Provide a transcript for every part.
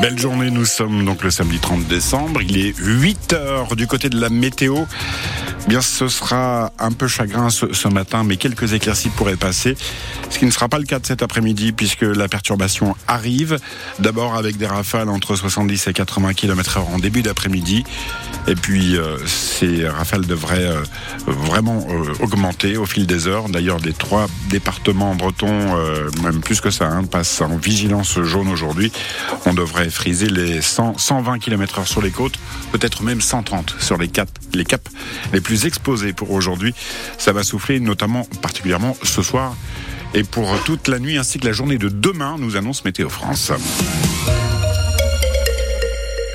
Belle journée, nous sommes donc le samedi 30 décembre. Il est 8 heures du côté de la météo. Bien, ce sera un peu chagrin ce, matin, mais quelques éclaircies pourraient passer. Ce qui ne sera pas le cas de cet après-midi, puisque la perturbation arrive. D'abord avec des rafales entre 70 et 80 km/h en début d'après-midi. Et puis, euh, ces rafales devraient euh, vraiment euh, augmenter au fil des heures. D'ailleurs, les trois départements bretons, même plus que ça, hein, passent en vigilance jaune aujourd'hui. On devrait friser les 100, 120 km/h sur les côtes, peut-être même 130 sur les, quatre, les caps les plus exposés pour aujourd'hui. Ça va souffler notamment, particulièrement ce soir et pour toute la nuit ainsi que la journée de demain, nous annonce Météo France.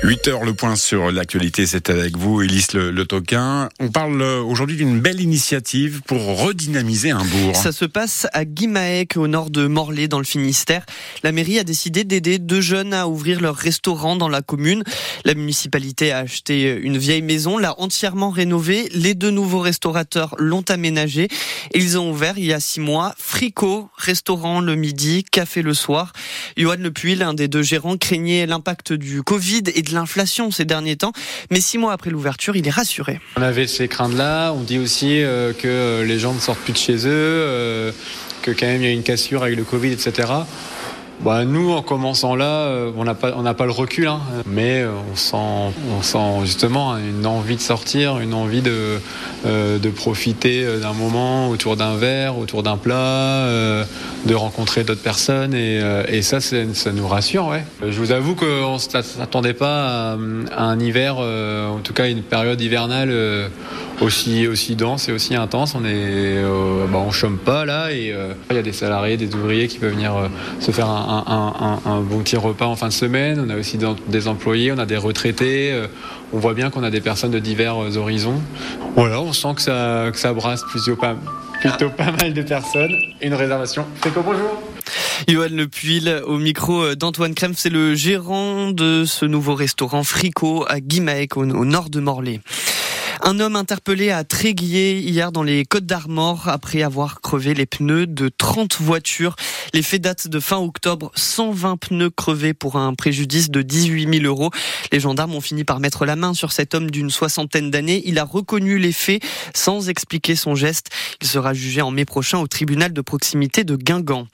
8 heures, le point sur l'actualité, c'est avec vous, Élise le, le, Toquin. On parle euh, aujourd'hui d'une belle initiative pour redynamiser un bourg. Ça se passe à Guimaec, au nord de Morlaix, dans le Finistère. La mairie a décidé d'aider deux jeunes à ouvrir leur restaurant dans la commune. La municipalité a acheté une vieille maison, l'a entièrement rénovée. Les deux nouveaux restaurateurs l'ont aménagée. Ils ont ouvert il y a six mois Frico, restaurant le midi, café le soir. Johan Lepuy, l'un des deux gérants, craignait l'impact du Covid et de l'inflation ces derniers temps. Mais six mois après l'ouverture, il est rassuré. On avait ces craintes-là. On dit aussi euh, que euh, les gens ne sortent plus de chez eux, euh, que quand même il y a une cassure avec le Covid, etc. Bah, nous, en commençant là, euh, on n'a pas, pas le recul, hein. mais euh, on sent, on sent justement une envie de sortir, une envie de, euh, de profiter d'un moment autour d'un verre, autour d'un plat, de rencontrer d'autres personnes, et, et ça, ça nous rassure. Ouais. Je vous avoue qu'on ne s'attendait pas à, un hiver, en tout cas une période hivernale aussi, aussi dense et aussi intense. On est, bah, chôme pas là, et il y a des salariés, des ouvriers qui peuvent venir se faire un un, bon petit repas en fin de semaine. On a aussi des employés, on a des retraités. Euh, on voit bien qu'on a des personnes de divers euh, horizons. Voilà, on sent que ça, brasse plutôt pas, plutôt pas mal de personnes. Une réservation. Quoi, bonjour Johan Lepuil au micro euh, d'Antoine Crème, c'est le gérant de ce nouveau restaurant Frico à Guimaec au nord de Morlaix. Un homme interpellé à Tréguier hier dans les Côtes d'Armor après avoir crevé les pneus de 30 voitures. Les faits datent de fin octobre. 120 pneus crevés pour un préjudice de 18 000 euros. Les gendarmes ont fini par mettre la main sur cet homme d'une soixantaine d'années. Il a reconnu les faits sans expliquer son geste. Il sera jugé en mai prochain au tribunal de proximité de Guingamp.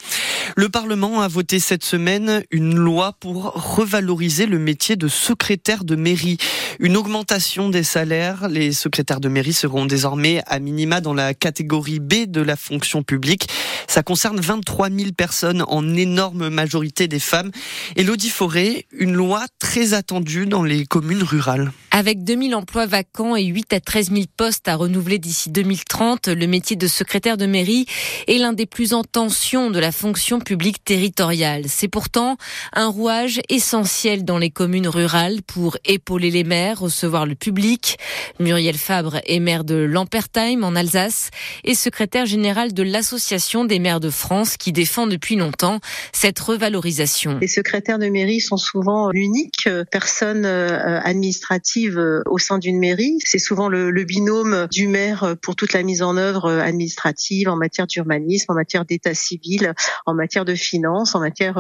Le Parlement a voté cette semaine une loi pour revaloriser le métier de secrétaire de mairie. Une augmentation des salaires. Les secrétaires de mairie seront désormais à minima dans la catégorie B de la fonction publique. Ça concerne 23 000 personnes, en énorme majorité des femmes. Elodie Forêt, une loi très attendue dans les communes rurales. Avec 2000 emplois vacants et 8 à 13 000 postes à renouveler d'ici 2030, le métier de secrétaire de mairie est l'un des plus en tension de la fonction publique territoriale. C'est pourtant un rouage essentiel dans les communes rurales pour épauler les maires, recevoir le public. Muriel Fabre est maire de Lampertheim en Alsace et secrétaire générale de l'Association des maires de France qui défend depuis longtemps cette revalorisation. Les secrétaires de mairie sont souvent l'unique personne euh, administrative euh, au sein d'une mairie. C'est souvent le, le, binôme du maire pour toute la mise en œuvre euh, administrative en matière d'urbanisme, en matière d'état civil, en matière de finances, en matière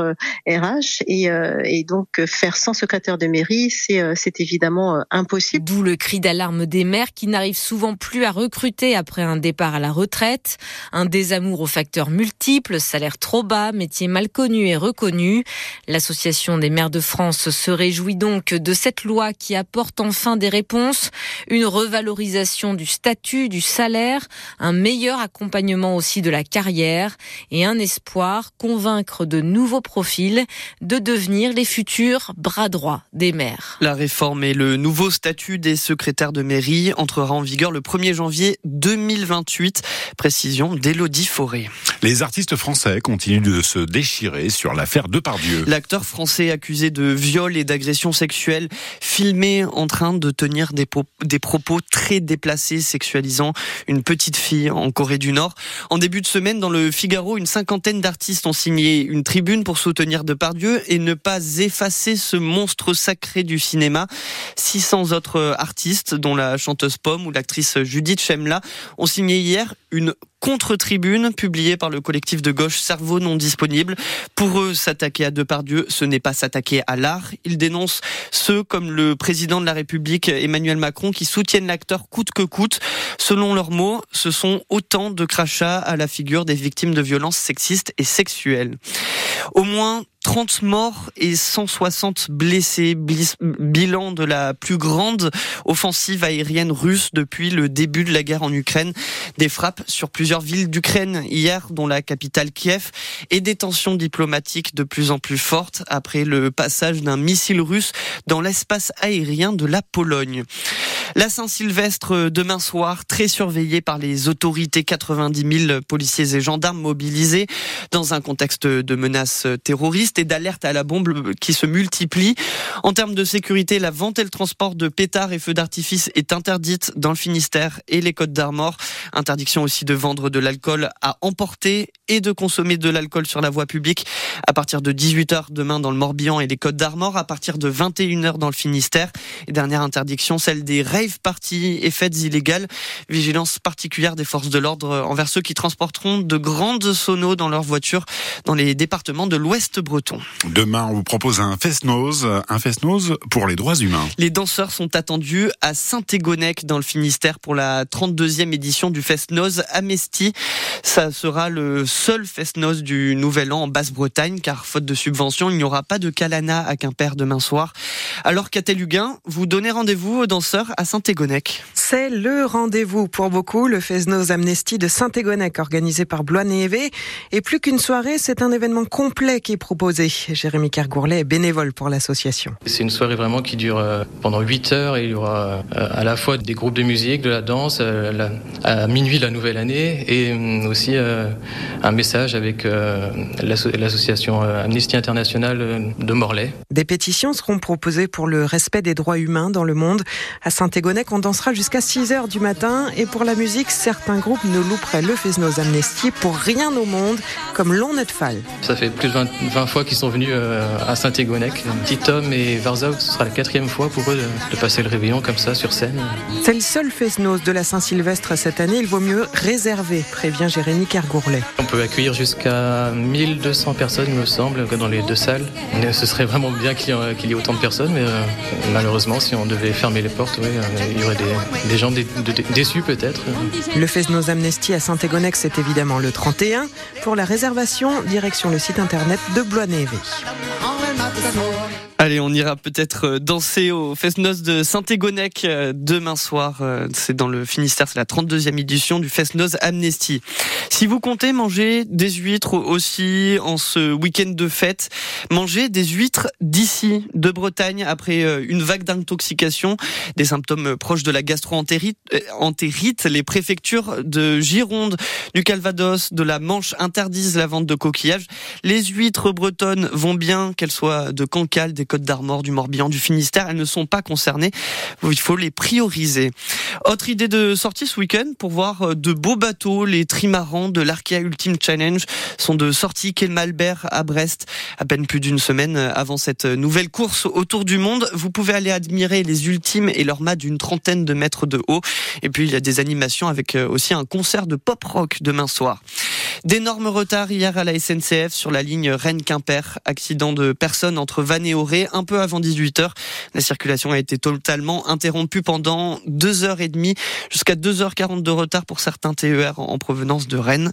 RH. Euh, et, et donc faire sans secrétaire de mairie, c'est évidemment impossible. D'où le cri d'alarme des maires qui n'arrivent souvent plus à recruter après un départ à la retraite, un désamour aux facteurs multiples, salaire trop bas, métier mal connu et reconnu. L'association des maires de France se réjouit donc de cette loi qui apporte en enfin des réponses, une revalorisation du statut, du salaire, un meilleur accompagnement aussi de la carrière et un espoir, convaincre de nouveaux profils de devenir les futurs bras droits des maires. La réforme et le nouveau statut des secrétaires de mairie entrera en vigueur le 1er janvier 2028. Précision d'Élodie Forêt. Les artistes français continuent de se déchirer sur l'affaire Depardieu. L'acteur français accusé de viol et d'agression sexuelle filmé en de tenir des, des propos très déplacés sexualisant une petite fille en Corée du Nord. En début de semaine, dans le Figaro, une cinquantaine d'artistes artistes ont signé une tribune pour soutenir Depardieu et ne pas effacer ce monstre sacré du cinéma. 600 autres artistes, dont la chanteuse Pomme ou l'actrice Judith Chemla, ont signé hier une contre-tribune publiée par le collectif de gauche Cerveau non disponible. Pour eux, s'attaquer à Depardieu, ce n'est pas s'attaquer à l'art. Ils dénoncent ceux comme le président de la République Emmanuel Macron qui soutiennent l'acteur coûte que coûte. Selon leurs mots, ce sont autant de crachats à la figure des victimes de violences sexistes et sexuelles. Au moins 30 morts et 160 blessés. Bilan de la plus grande offensive aérienne russe depuis le début de la guerre en Ukraine. Des frappes sur plusieurs villes d'Ukraine hier, dont la capitale Kiev, et des tensions diplomatiques de plus en plus fortes après le passage d'un missile russe dans l'espace aérien de la Pologne. La Saint-Sylvestre demain soir, très surveillée par les autorités, 90 000 policiers et gendarmes mobilisés dans un contexte de menaces terroristes et d'alerte à la bombe qui se multiplient. En termes de sécurité, la vente et le transport de pétards et feux d'artifice est interdite dans le Finistère et les Côtes d'Armor. Interdiction aussi de vendre de l'alcool à emporter et de consommer de l'alcool sur la voie publique à partir de 18h demain dans le Morbihan et les Côtes d'Armor, à partir de 21h dans le Finistère. Dernière interdiction, celle des rave parties et fêtes illégales. Vigilance particulière des forces de l'ordre envers ceux qui transporteront de grandes sonos dans leur voiture dans les départements de l'Ouest breton. Demain, on vous propose un fest-nose, un fest-nose pour les droits humains. Les danseurs sont attendus à Saint-Égonec dans le Finistère pour la 32e édition du fest-nose Amnesty. Ça sera le seul fest-nose du Nouvel An en Basse-Bretagne car faute de subvention, il n'y aura pas de Calana à Quimper demain soir. Alors Catel Huguin, vous donnez rendez-vous aux danseurs à Saint-Égonec. C'est le rendez-vous pour beaucoup, le Fest-Nose Amnesty de Saint-Égonec organisé par Blois et Et plus qu'une soirée, c'est un événement complet qui est proposé. Jérémy Cargourlet est bénévole pour l'association. C'est une soirée vraiment qui dure euh, pendant 8 heures et il y aura euh, à la fois des groupes de musique, de la danse, euh, à minuit la nouvelle année et aussi un message avec l'association Amnesty International de Morlaix. Des pétitions seront proposées pour le respect des droits humains dans le monde. À Saint-Égonec, on dansera jusqu'à 6 heures du matin et pour la musique, certains groupes ne louperaient le Fesnos Amnesty pour rien au monde, comme Fall. Ça fait plus de 20, fois qu'ils sont venus euh, à Saint-Égonec. Petit Tom et Varzov, ce sera la quatrième fois pour eux de, passer le réveillon comme ça sur scène. C'est le seul Fesnos de la Saint-Sylvestre cette année. Il vaut mieux réserver, prévient Jérémy Kergourlet. On peut accueillir jusqu'à 1200 personnes, il me semble, dans les deux salles. Ce serait vraiment bien qu'il y, ait autant de personnes, mais euh, malheureusement, si on devait fermer les portes, euh, il y aurait des, gens déçus peut-être. Le Fesnos Amnesty à Saint-Égonec, c'est évidemment le 31. Pour la réservation, direction le site internet de Blois-Névé. Allez, on ira peut-être euh, danser au Fest-Noz de Saint-Égonec euh, demain soir. Euh, c'est dans le Finistère, c'est la 32e édition du Fest-Noz Amnesty. Si vous comptez manger des huîtres aussi en ce week-end de fête, mangez des huîtres d'ici, de Bretagne, après une vague d'intoxication, des symptômes proches de la gastro-entérite. Les préfectures de Gironde, du Calvados, de la Manche interdisent la vente de coquillages. Les huîtres bretonnes vont bien, qu'elles soient de Cancale, des Côtes d'Armor, du Morbihan, du Finistère, elles ne sont pas concernées. Il faut les prioriser. Autre idée de sortie ce week-end pour voir euh, de beaux bateaux, les trimarans de l'Arkea Ultimate Challenge sont de sortie quai Malbert à Brest. À peine plus d'une semaine avant cette nouvelle course autour du monde, vous pouvez aller admirer les ultimes et leur mât d'une trentaine de mètres de haut. Et puis il y a des animations avec euh, aussi un concert de pop rock demain soir. D'énormes retards hier à la SNCF sur la ligne Rennes-Quimper. Accident de personnes entre Vannes et Auré un peu avant 18h. La circulation a été totalement interrompue pendant 2h30 jusqu'à 2h40 de retard pour certains TER en provenance de Rennes.